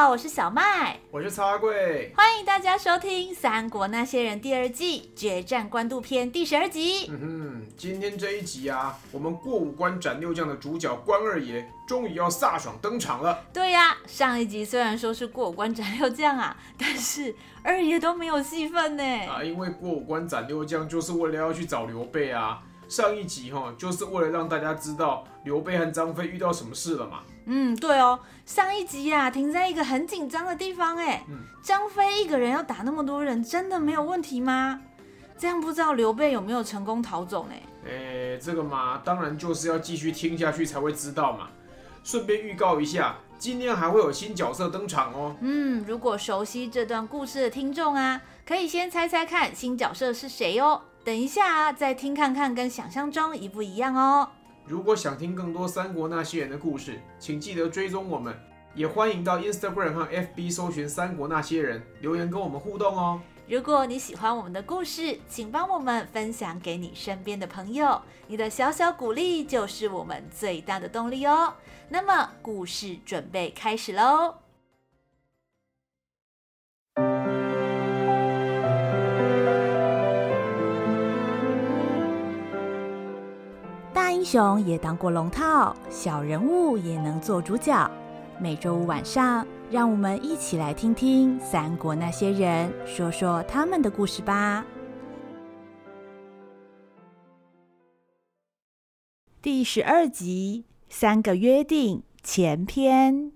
好，我是小麦，我是曹阿贵，欢迎大家收听《三国那些人》第二季决战官渡篇第十二集。嗯哼，今天这一集啊，我们过五关斩六将的主角关二爷终于要飒爽登场了。对呀、啊，上一集虽然说是过五关斩六将啊，但是二爷都没有戏份呢。啊，因为过五关斩六将就是为了要去找刘备啊。上一集哈，就是为了让大家知道刘备和张飞遇到什么事了嘛。嗯，对哦，上一集呀、啊，停在一个很紧张的地方哎。嗯，张飞一个人要打那么多人，真的没有问题吗？这样不知道刘备有没有成功逃走呢？哎，这个嘛，当然就是要继续听下去才会知道嘛。顺便预告一下，今天还会有新角色登场哦。嗯，如果熟悉这段故事的听众啊，可以先猜猜看新角色是谁哦。等一下啊，再听看看跟想象中一不一样哦。如果想听更多三国那些人的故事，请记得追踪我们，也欢迎到 Instagram 和 FB 搜寻三国那些人，留言跟我们互动哦。如果你喜欢我们的故事，请帮我们分享给你身边的朋友，你的小小鼓励就是我们最大的动力哦。那么，故事准备开始喽。英雄也当过龙套，小人物也能做主角。每周五晚上，让我们一起来听听三国那些人说说他们的故事吧。第十二集：三个约定前篇。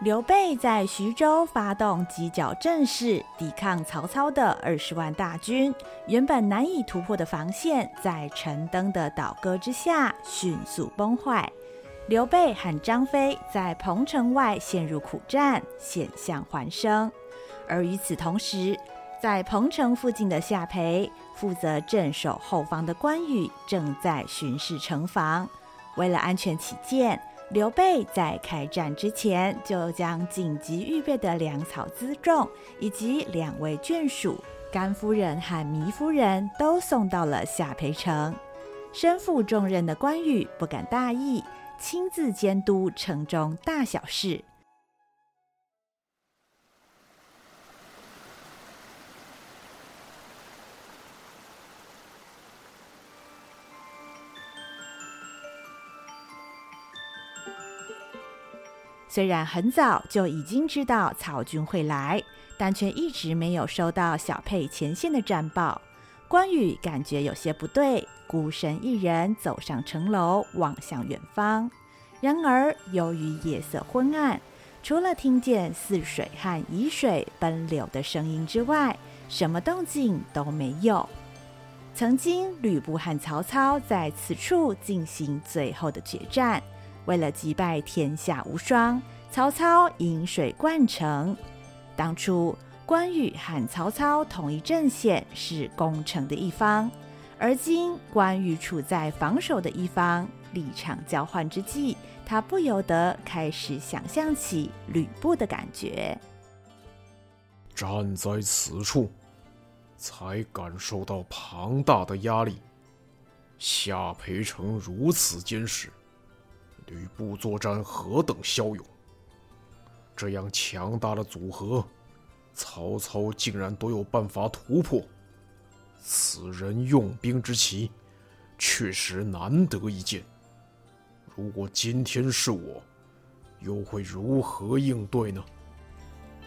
刘备在徐州发动犄角阵势，抵抗曹操的二十万大军。原本难以突破的防线，在陈登的倒戈之下迅速崩坏。刘备和张飞在彭城外陷入苦战，险象环生。而与此同时，在彭城附近的下邳，负责镇守后方的关羽正在巡视城防。为了安全起见，刘备在开战之前，就将紧急预备的粮草辎重以及两位眷属甘夫人和糜夫人都送到了下邳城。身负重任的关羽不敢大意，亲自监督城中大小事。虽然很早就已经知道曹军会来，但却一直没有收到小沛前线的战报。关羽感觉有些不对，孤身一人走上城楼，望向远方。然而，由于夜色昏暗，除了听见泗水和沂水奔流的声音之外，什么动静都没有。曾经，吕布和曹操在此处进行最后的决战。为了击败天下无双，曹操引水灌城。当初关羽和曹操同一阵线，是攻城的一方，而今关羽处在防守的一方，立场交换之际，他不由得开始想象起吕布的感觉。站在此处，才感受到庞大的压力。夏培城如此坚实。吕布作战何等骁勇！这样强大的组合，曹操竟然都有办法突破。此人用兵之奇，确实难得一见。如果今天是我，又会如何应对呢？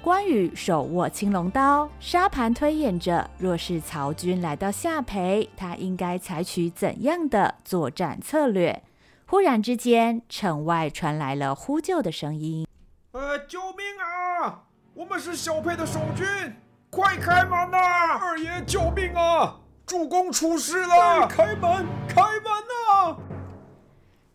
关羽手握青龙刀，沙盘推演着，若是曹军来到下邳，他应该采取怎样的作战策略？忽然之间，城外传来了呼救的声音。呃，救命啊！我们是小沛的守军，快开门呐、啊！二爷，救命啊！主公出事了！开门，开门啊！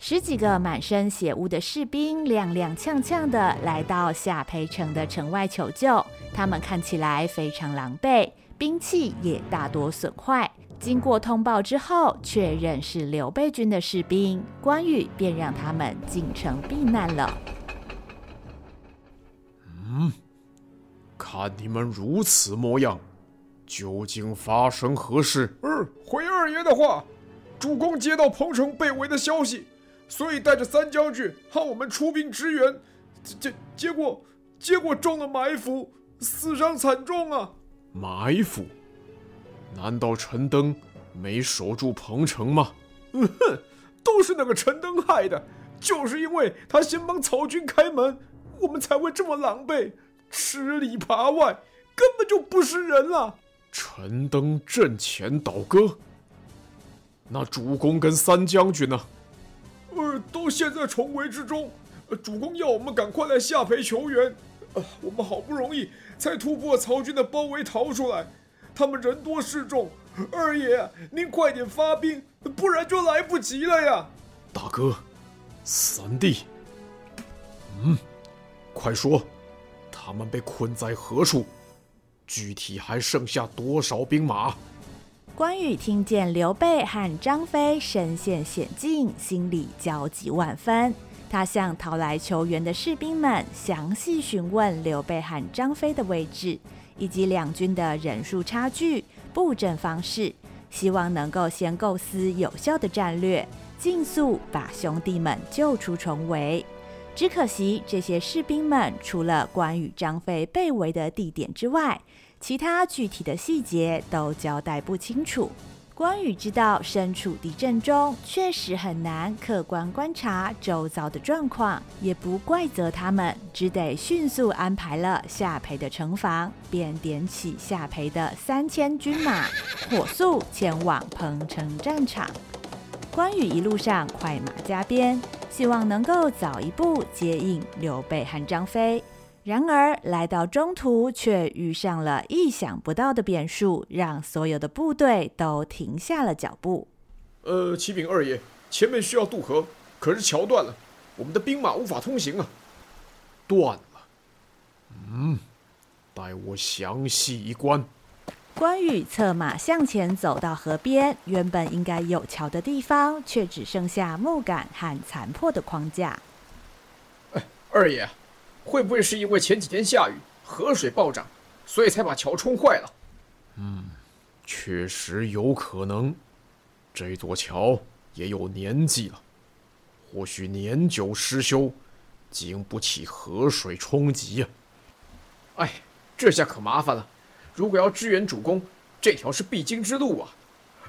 十几个满身血污的士兵踉踉跄跄地来到夏沛城的城外求救，他们看起来非常狼狈，兵器也大多损坏。经过通报之后，确认是刘备军的士兵，关羽便让他们进城避难了。嗯，看你们如此模样，究竟发生何事？嗯，回二爷的话，主公接到彭城被围的消息，所以带着三将军和我们出兵支援，结结果结果中了埋伏，死伤惨重啊！埋伏？难道陈登没守住彭城吗？嗯哼，都是那个陈登害的，就是因为他先帮曹军开门，我们才会这么狼狈，吃里扒外，根本就不是人了。陈登阵前倒戈，那主公跟三将军呢？呃，都陷在重围之中。主公要我们赶快来下邳求援，呃，我们好不容易才突破曹军的包围逃出来。他们人多势众，二爷，您快点发兵，不然就来不及了呀！大哥，三弟，嗯，快说，他们被困在何处？具体还剩下多少兵马？关羽听见刘备和张飞身陷险境，心里焦急万分。他向逃来求援的士兵们详细询问刘备和张飞的位置。以及两军的人数差距、布阵方式，希望能够先构思有效的战略，尽速把兄弟们救出重围。只可惜，这些士兵们除了关羽、张飞被围的地点之外，其他具体的细节都交代不清楚。关羽知道身处敌阵中确实很难客观观察周遭的状况，也不怪责他们，只得迅速安排了夏培的城防，便点起夏培的三千军马，火速前往彭城战场。关羽一路上快马加鞭，希望能够早一步接应刘备和张飞。然而，来到中途却遇上了意想不到的变数，让所有的部队都停下了脚步。呃，启禀二爷，前面需要渡河，可是桥断了，我们的兵马无法通行啊！断了。嗯，待我详细一观。关羽策马向前走到河边，原本应该有桥的地方，却只剩下木杆和残破的框架。哎，二爷。会不会是因为前几天下雨，河水暴涨，所以才把桥冲坏了？嗯，确实有可能。这座桥也有年纪了，或许年久失修，经不起河水冲击呀。哎，这下可麻烦了。如果要支援主公，这条是必经之路啊。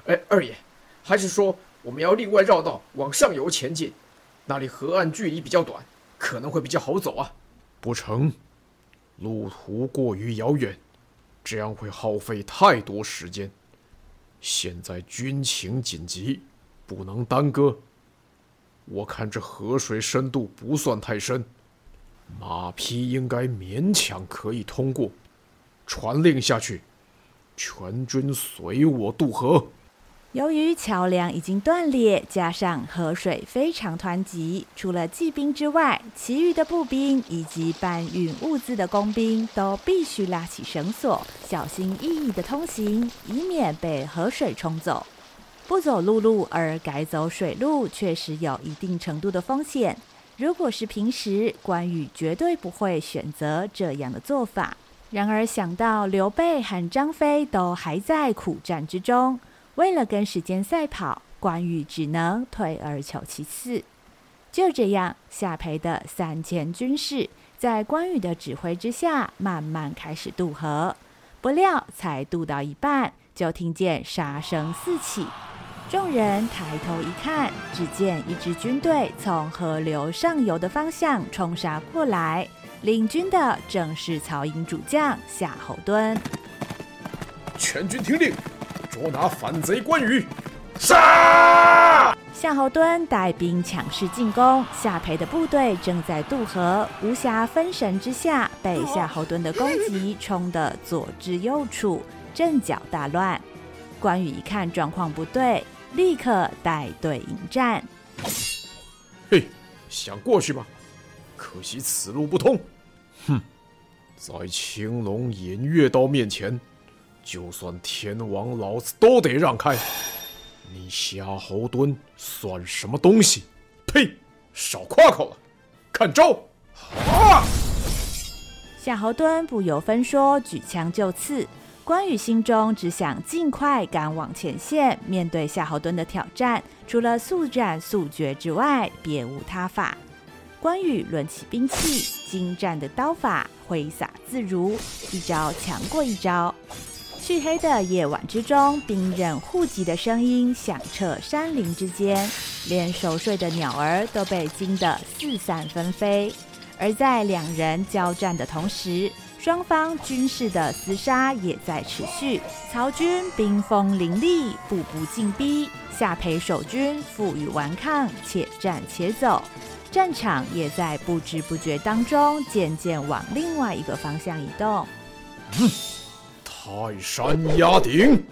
哎，二爷，还是说我们要另外绕道往上游前进？那里河岸距离比较短，可能会比较好走啊。不成，路途过于遥远，这样会耗费太多时间。现在军情紧急，不能耽搁。我看这河水深度不算太深，马匹应该勉强可以通过。传令下去，全军随我渡河。由于桥梁已经断裂，加上河水非常湍急，除了骑兵之外，其余的步兵以及搬运物资的工兵都必须拉起绳索，小心翼翼地通行，以免被河水冲走。不走陆路而改走水路，确实有一定程度的风险。如果是平时，关羽绝对不会选择这样的做法。然而想到刘备和张飞都还在苦战之中。为了跟时间赛跑，关羽只能退而求其次。就这样，夏培的三千军士在关羽的指挥之下，慢慢开始渡河。不料，才渡到一半，就听见杀声四起。众人抬头一看，只见一支军队从河流上游的方向冲杀过来，领军的正是曹营主将夏侯惇。全军听令！捉拿反贼关羽！杀！夏侯惇带兵强势进攻，夏培的部队正在渡河，无暇分神之下，被夏侯惇的攻击冲得左支右处，阵脚大乱。关羽一看状况不对，立刻带队迎战。嘿，想过去吗？可惜此路不通。哼，在青龙偃月刀面前，就算天王老子都得让开。你夏侯惇算什么东西？呸！少夸口了，看招！啊！夏侯惇不由分说，举枪就刺。关羽心中只想尽快赶往前线，面对夏侯惇的挑战，除了速战速决之外，别无他法。关羽抡起兵器，精湛的刀法挥洒自如，一招强过一招。黢黑的夜晚之中，兵刃互击的声音响彻山林之间，连熟睡的鸟儿都被惊得四散纷飞。而在两人交战的同时，双方军士的厮杀也在持续。曹军兵锋凌厉，步步进逼；夏培守军负隅顽抗，且战且走。战场也在不知不觉当中渐渐往另外一个方向移动。泰山压顶，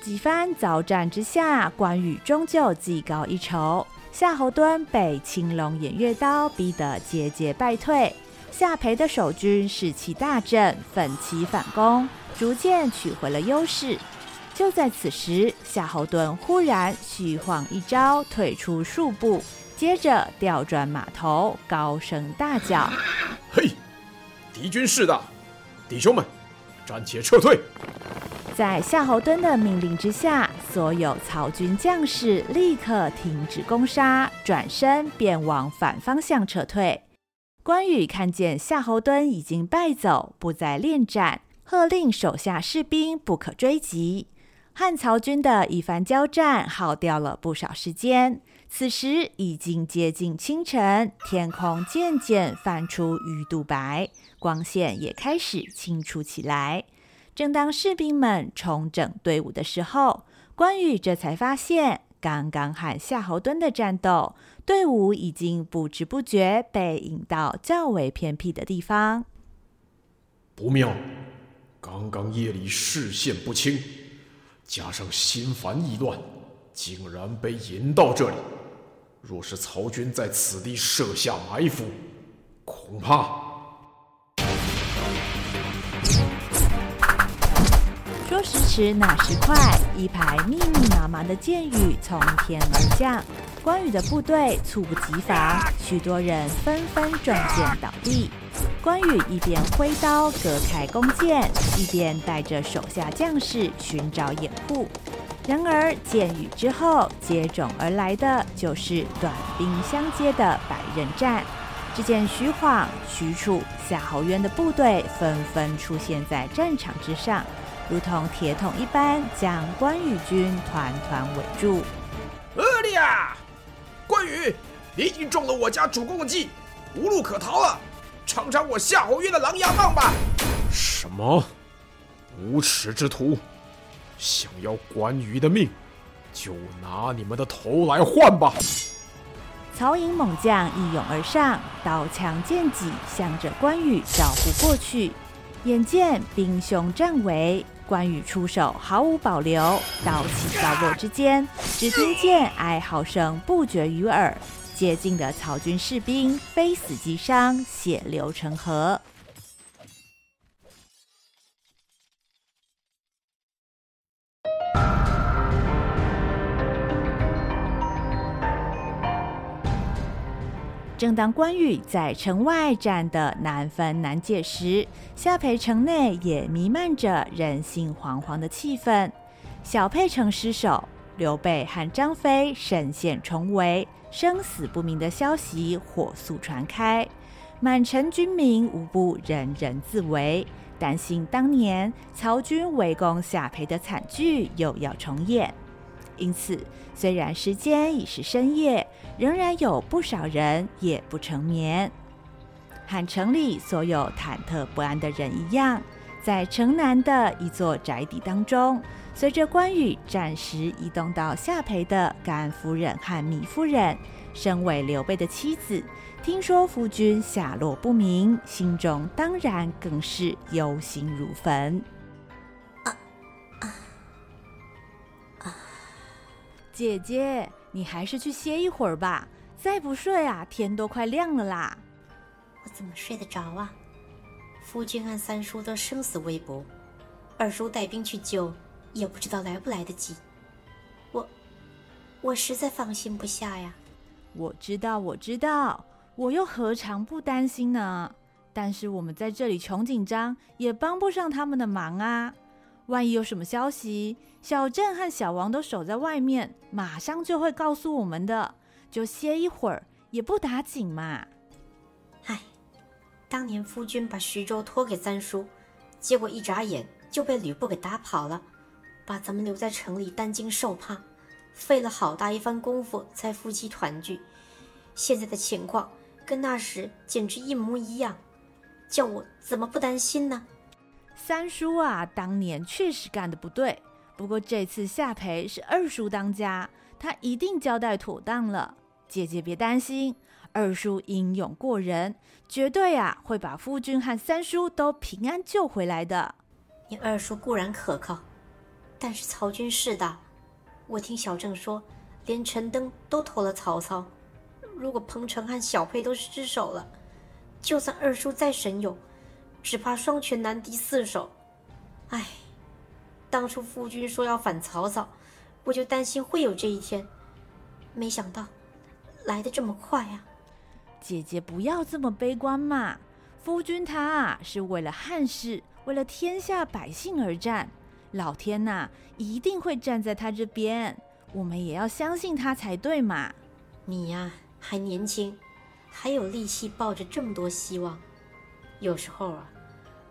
几番鏖战之下，关羽终究技高一筹。夏侯惇被青龙偃月刀逼得节节败退，夏培的守军士气大振，奋起反攻，逐渐取回了优势。就在此时，夏侯惇忽然虚晃一招，退出数步，接着调转马头，高声大叫：“嘿，敌军势大，弟兄们！”暂且撤退。在夏侯惇的命令之下，所有曹军将士立刻停止攻杀，转身便往反方向撤退。关羽看见夏侯惇已经败走，不再恋战，喝令手下士兵不可追击。汉曹军的一番交战耗掉了不少时间。此时已经接近清晨，天空渐渐泛出鱼肚白。光线也开始清楚起来。正当士兵们重整队伍的时候，关羽这才发现，刚刚和夏侯惇的战斗，队伍已经不知不觉被引到较为偏僻的地方。不妙！刚刚夜里视线不清，加上心烦意乱，竟然被引到这里。若是曹军在此地设下埋伏，恐怕……说时迟，那时快，一排密密麻麻的箭雨从天而降，关羽的部队猝不及防，许多人纷纷中箭倒地。关羽一边挥刀隔开弓箭，一边带着手下将士寻找掩护。然而箭雨之后，接踵而来的就是短兵相接的百刃战。只见徐晃、许褚、夏侯渊的部队纷纷出现在战场之上。如同铁桶一般，将关羽军团团围住。阿利亚，关羽，你已经中了我家主公的计，无路可逃了，尝尝我夏侯渊的狼牙棒吧！什么？无耻之徒，想要关羽的命，就拿你们的头来换吧！曹营猛将一拥而上，刀枪剑戟向着关羽招呼过去。眼见兵凶战危。关羽出手毫无保留，刀起刀落之间，只听见哀嚎声不绝于耳。接近的曹军士兵非死即伤，血流成河。正当关羽在城外战得难分难解时，夏培城内也弥漫着人心惶惶的气氛。小沛城失守，刘备和张飞身陷重围，生死不明的消息火速传开，满城军民无不人人自危，担心当年曹军围攻夏培的惨剧又要重演。因此，虽然时间已是深夜，仍然有不少人夜不成眠。和城里所有忐忑不安的人一样，在城南的一座宅邸当中，随着关羽暂时移动到下邳的甘夫人和糜夫人，身为刘备的妻子，听说夫君下落不明，心中当然更是忧心如焚。姐姐，你还是去歇一会儿吧，再不睡啊，天都快亮了啦。我怎么睡得着啊？夫君和三叔都生死未卜，二叔带兵去救。也不知道来不来得及，我，我实在放心不下呀。我知道，我知道，我又何尝不担心呢？但是我们在这里穷紧张，也帮不上他们的忙啊。万一有什么消息，小郑和小王都守在外面，马上就会告诉我们的。就歇一会儿，也不打紧嘛。唉，当年夫君把徐州托给三叔，结果一眨眼就被吕布给打跑了。把咱们留在城里担惊受怕，费了好大一番功夫才夫妻团聚。现在的情况跟那时简直一模一样，叫我怎么不担心呢？三叔啊，当年确实干得不对，不过这次下邳是二叔当家，他一定交代妥当了。姐姐别担心，二叔英勇过人，绝对啊会把夫君和三叔都平安救回来的。你二叔固然可靠。但是曹军势大，我听小郑说，连陈登都投了曹操。如果彭城和小沛都失守了，就算二叔再神勇，只怕双拳难敌四手。唉，当初夫君说要反曹操，我就担心会有这一天，没想到来的这么快啊！姐姐不要这么悲观嘛，夫君他啊是为了汉室，为了天下百姓而战。老天呐，一定会站在他这边，我们也要相信他才对嘛。你呀，还年轻，还有力气抱着这么多希望。有时候啊，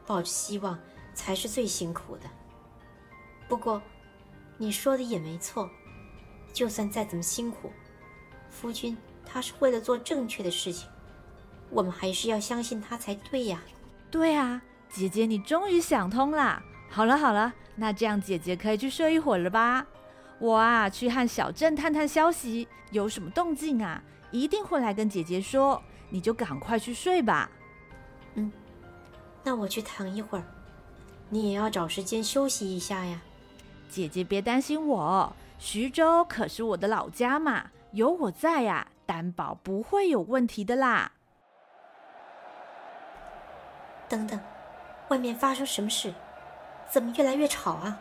抱着希望才是最辛苦的。不过，你说的也没错，就算再怎么辛苦，夫君他是为了做正确的事情，我们还是要相信他才对呀。对啊，姐姐，你终于想通了。好了好了，那这样姐姐可以去睡一会儿了吧？我啊，去和小镇探探消息，有什么动静啊，一定会来跟姐姐说。你就赶快去睡吧。嗯，那我去躺一会儿，你也要找时间休息一下呀。姐姐别担心我，徐州可是我的老家嘛，有我在呀，担保不会有问题的啦。等等，外面发生什么事？怎么越来越吵啊？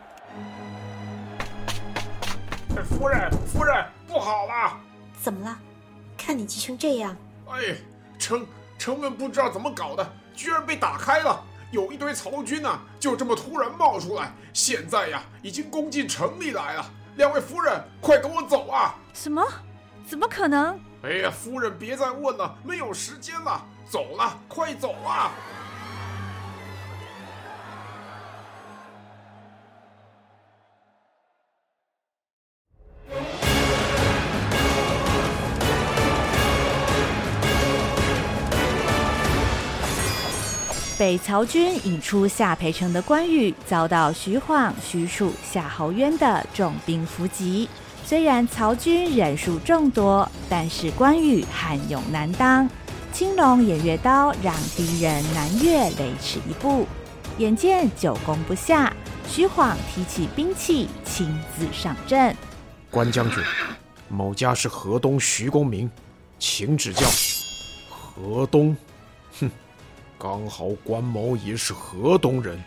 夫人，夫人，不好了！怎么了？看你急成这样！哎，城城门不知道怎么搞的，居然被打开了！有一堆曹军呢、啊，就这么突然冒出来，现在呀，已经攻进城里来了。两位夫人，快跟我走啊！什么？怎么可能？哎呀，夫人别再问了，没有时间了，走了，快走啊！被曹军引出下邳城的关羽，遭到徐晃、许褚、夏侯渊的重兵伏击。虽然曹军人数众多，但是关羽悍勇难当，青龙偃月刀让敌人难越雷池一步。眼见久攻不下，徐晃提起兵器，亲自上阵。关将军，某家是河东徐公明，请指教。河东，刚好关某也是河东人，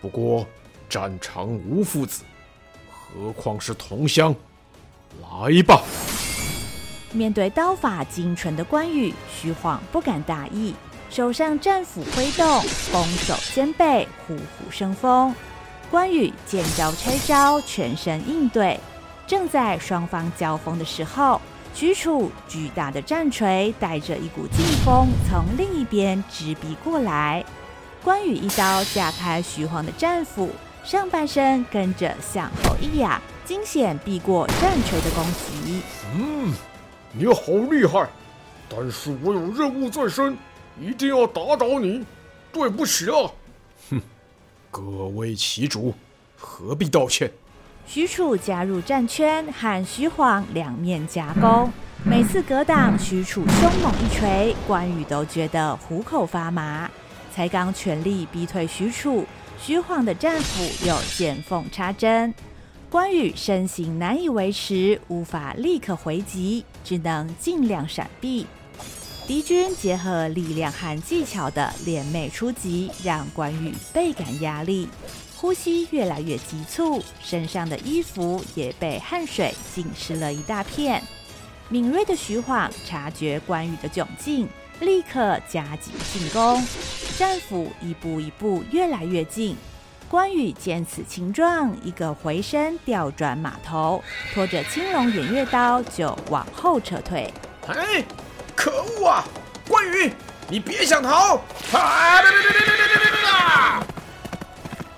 不过战场无父子，何况是同乡？来吧！面对刀法精纯的关羽，徐晃不敢大意，手上战斧挥动，攻守兼备，虎虎生风。关羽见招拆招，全身应对。正在双方交锋的时候。许褚巨大的战锤带着一股劲风从另一边直逼过来，关羽一刀架开徐晃的战斧，上半身跟着向后一仰，惊险避过战锤的攻击。嗯，你好厉害，但是我有任务在身，一定要打倒你。对不起啊！哼，各为其主，何必道歉？许褚加入战圈，和徐晃两面夹攻。每次格挡，许褚凶猛一锤，关羽都觉得虎口发麻。才刚全力逼退许褚，徐晃的战斧又见缝插针。关羽身形难以维持，无法立刻回击，只能尽量闪避。敌军结合力量和技巧的联袂出击，让关羽倍感压力。呼吸越来越急促，身上的衣服也被汗水浸湿了一大片。敏锐的徐晃察觉关羽的窘境，立刻加紧进攻，战斧一步一步越来越近。关羽见此情状，一个回身调转马头，拖着青龙偃月刀就往后撤退。哎，可恶啊！关羽，你别想逃！啊！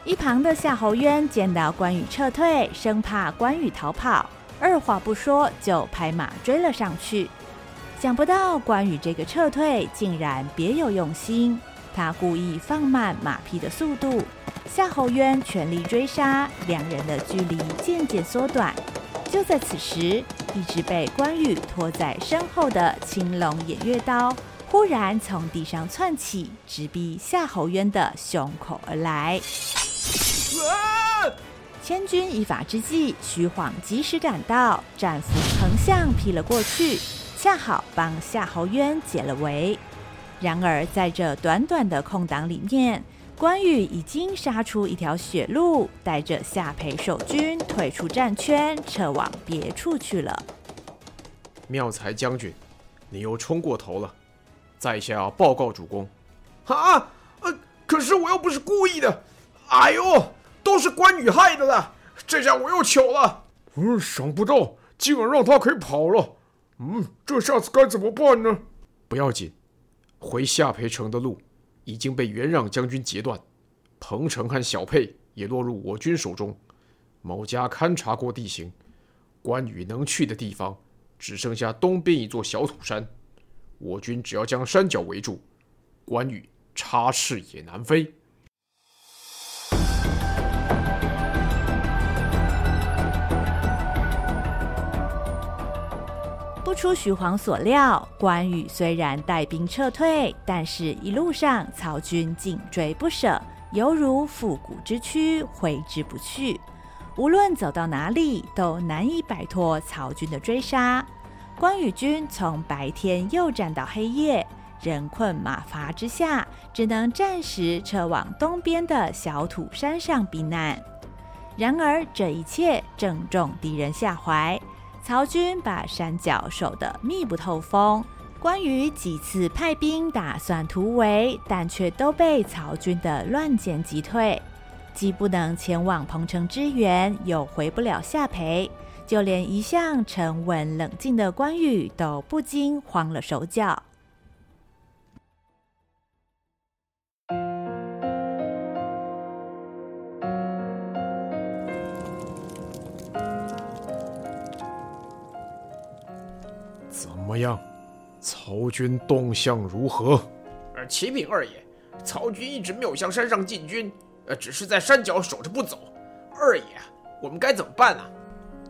一旁的夏侯渊见到关羽撤退，生怕关羽逃跑，二话不说就拍马追了上去。想不到关羽这个撤退竟然别有用心，他故意放慢马匹的速度，夏侯渊全力追杀，两人的距离渐渐缩短。就在此时，一直被关羽拖在身后的青龙偃月刀忽然从地上窜起，直逼夏侯渊的胸口而来。千钧一发之际，徐晃及时赶到，战斧横向劈了过去，恰好帮夏侯渊解了围。然而，在这短短的空档里面，关羽已经杀出一条血路，带着夏培守军退出战圈，撤往别处去了。妙才将军，你又冲过头了，在下报告主公。啊，呃，可是我又不是故意的。哎呦！都是关羽害的了，这下我又糗了。嗯，想不到竟然让他可以跑了。嗯，这下子该怎么办呢？不要紧，回下邳城的路已经被元让将军截断，彭城和小沛也落入我军手中。某家勘察过地形，关羽能去的地方只剩下东边一座小土山。我军只要将山脚围住，关羽插翅也难飞。出徐晃所料，关羽虽然带兵撤退，但是一路上曹军紧追不舍，犹如复古之躯，挥之不去。无论走到哪里，都难以摆脱曹军的追杀。关羽军从白天又战到黑夜，人困马乏之下，只能暂时撤往东边的小土山上避难。然而，这一切正中敌人下怀。曹军把山脚守得密不透风，关羽几次派兵打算突围，但却都被曹军的乱箭击退，既不能前往彭城支援，又回不了下邳，就连一向沉稳冷静的关羽都不禁慌了手脚。么样？曹军动向如何？呃，启禀二爷，曹军一直没有向山上进军，呃，只是在山脚守着不走。二爷，我们该怎么办呢？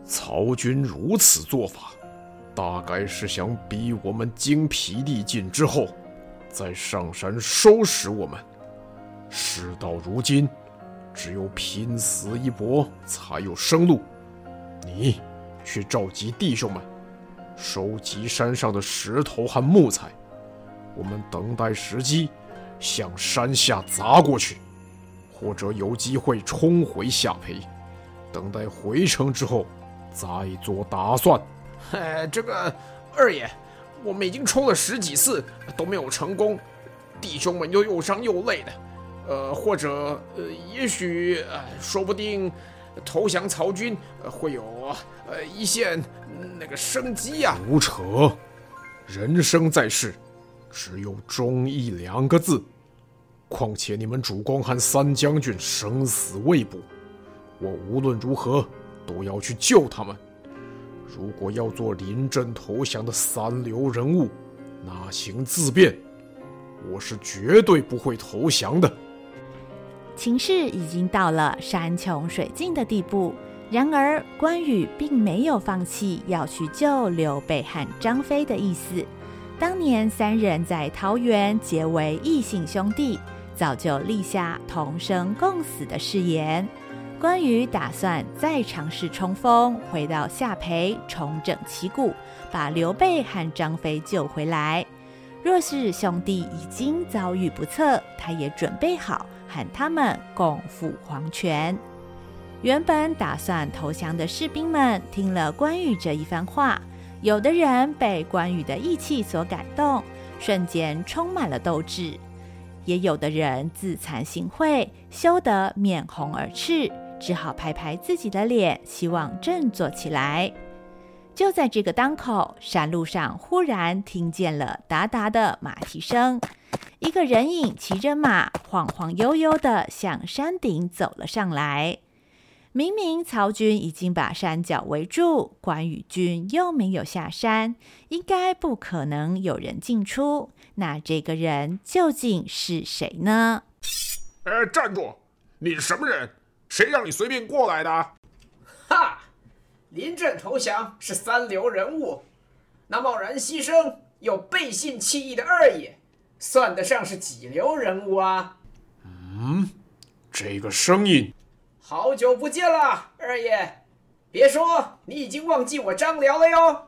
曹军如此做法，大概是想逼我们精疲力尽之后，再上山收拾我们。事到如今，只有拼死一搏，才有生路。你去召集弟兄们。收集山上的石头和木材，我们等待时机，向山下砸过去，或者有机会冲回下邳，等待回城之后再做打算。哎，这个二爷，我们已经冲了十几次都没有成功，弟兄们又又伤又累的，呃，或者呃，也许呃，说不定。投降曹军，会有呃一线那个生机呀！胡扯！人生在世，只有忠义两个字。况且你们主公和三将军生死未卜，我无论如何都要去救他们。如果要做临阵投降的三流人物，那请自便，我是绝对不会投降的。情势已经到了山穷水尽的地步，然而，关羽并没有放弃要去救刘备和张飞的意思。当年三人在桃园结为异姓兄弟，早就立下同生共死的誓言。关羽打算再尝试冲锋，回到下邳重整旗鼓，把刘备和张飞救回来。若是兄弟已经遭遇不测，他也准备好和他们共赴黄泉。原本打算投降的士兵们听了关羽这一番话，有的人被关羽的义气所感动，瞬间充满了斗志；也有的人自惭形秽，羞得面红耳赤，只好拍拍自己的脸，希望振作起来。就在这个当口，山路上忽然听见了哒哒的马蹄声，一个人影骑着马，晃晃悠悠的向山顶走了上来。明明曹军已经把山脚围住，关羽军又没有下山，应该不可能有人进出。那这个人究竟是谁呢？哎，站住！你是什么人？谁让你随便过来的？哈！临阵投降是三流人物，那贸然牺牲又背信弃义的二爷，算得上是几流人物啊？嗯，这个声音。好久不见了，二爷！别说你已经忘记我张辽了哟。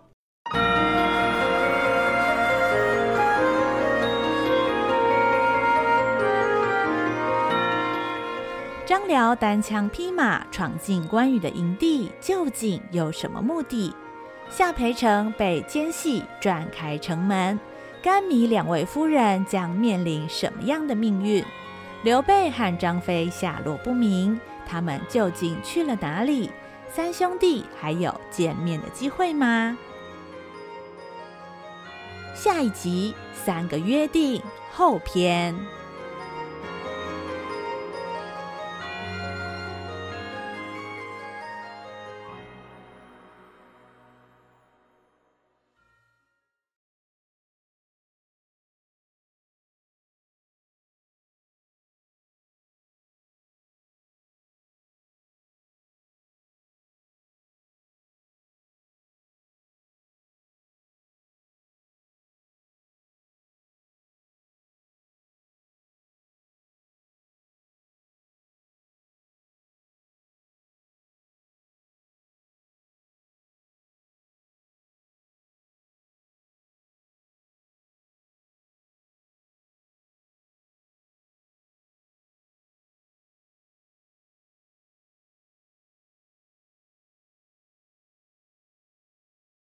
张辽单枪匹马闯进关羽的营地，究竟有什么目的？夏培城被奸细转开城门，甘糜两位夫人将面临什么样的命运？刘备和张飞下落不明。他们究竟去了哪里？三兄弟还有见面的机会吗？下一集《三个约定》后篇。